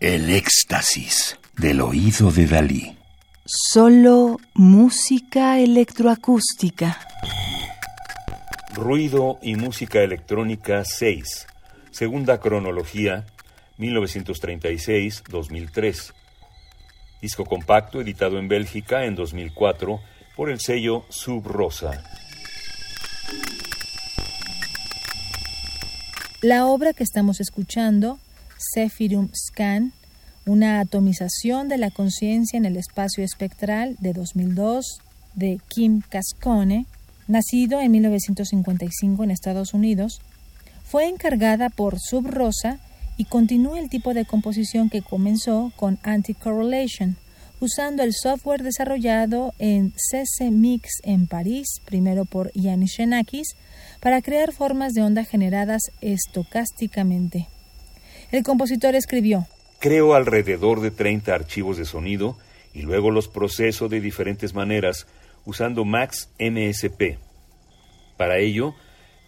El éxtasis del oído de Dalí. Solo música electroacústica. Ruido y música electrónica 6. Segunda cronología 1936-2003. Disco compacto editado en Bélgica en 2004 por el sello Sub Rosa. La obra que estamos escuchando, Sephirum Scan, una atomización de la conciencia en el espacio espectral de 2002 de Kim Cascone, nacido en 1955 en Estados Unidos, fue encargada por Sub Rosa y continúa el tipo de composición que comenzó con Anti-Correlation, usando el software desarrollado en CC Mix en París, primero por Yanis Xenakis, para crear formas de onda generadas estocásticamente. El compositor escribió: Creo alrededor de 30 archivos de sonido y luego los proceso de diferentes maneras usando Max MSP. Para ello,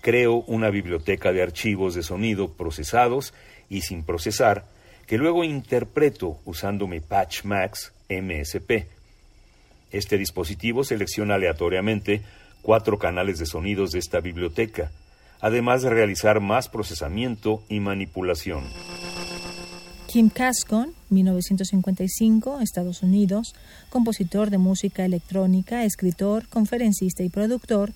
creo una biblioteca de archivos de sonido procesados y sin procesar que luego interpreto usando mi Patch Max MSP. Este dispositivo selecciona aleatoriamente cuatro canales de sonidos de esta biblioteca, además de realizar más procesamiento y manipulación. Kim Cascon, 1955, Estados Unidos, compositor de música electrónica, escritor, conferencista y productor,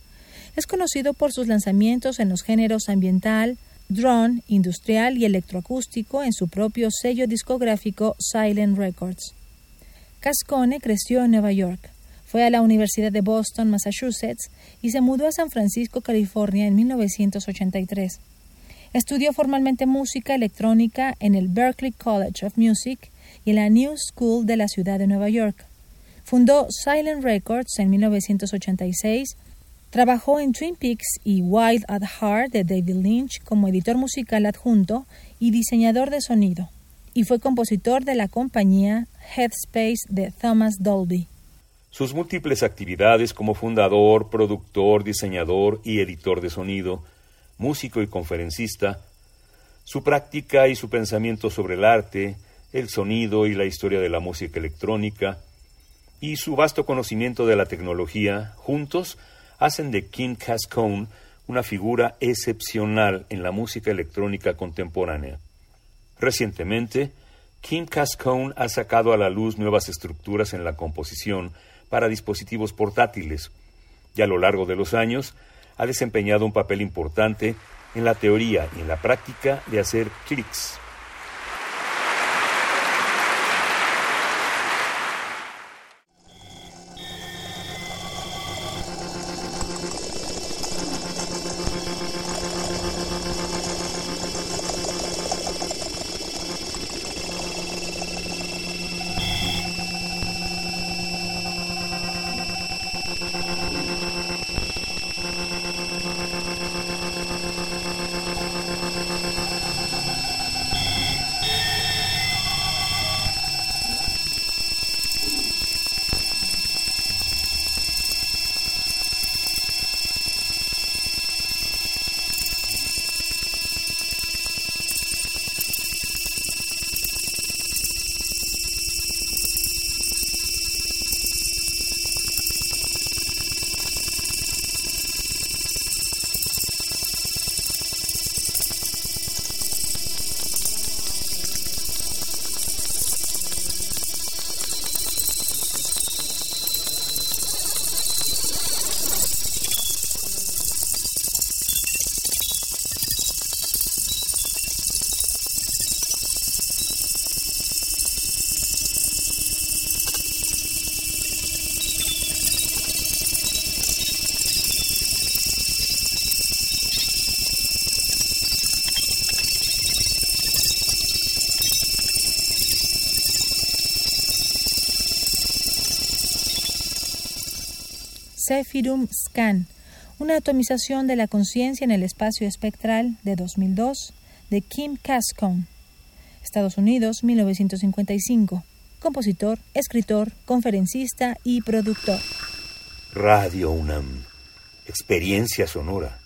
es conocido por sus lanzamientos en los géneros ambiental, drone, industrial y electroacústico en su propio sello discográfico Silent Records. Cascone creció en Nueva York. Fue a la Universidad de Boston, Massachusetts, y se mudó a San Francisco, California, en 1983. Estudió formalmente música electrónica en el Berklee College of Music y en la New School de la ciudad de Nueva York. Fundó Silent Records en 1986. Trabajó en Twin Peaks y Wild at Heart de David Lynch como editor musical adjunto y diseñador de sonido, y fue compositor de la compañía Headspace de Thomas Dolby. Sus múltiples actividades como fundador, productor, diseñador y editor de sonido, músico y conferencista, su práctica y su pensamiento sobre el arte, el sonido y la historia de la música electrónica, y su vasto conocimiento de la tecnología, juntos hacen de Kim Cascone una figura excepcional en la música electrónica contemporánea. Recientemente, Kim Cascone ha sacado a la luz nuevas estructuras en la composición para dispositivos portátiles y a lo largo de los años ha desempeñado un papel importante en la teoría y en la práctica de hacer clics. Sephirum Scan, una atomización de la conciencia en el espacio espectral de 2002 de Kim Cascone, Estados Unidos, 1955. Compositor, escritor, conferencista y productor. Radio UNAM. Experiencia sonora.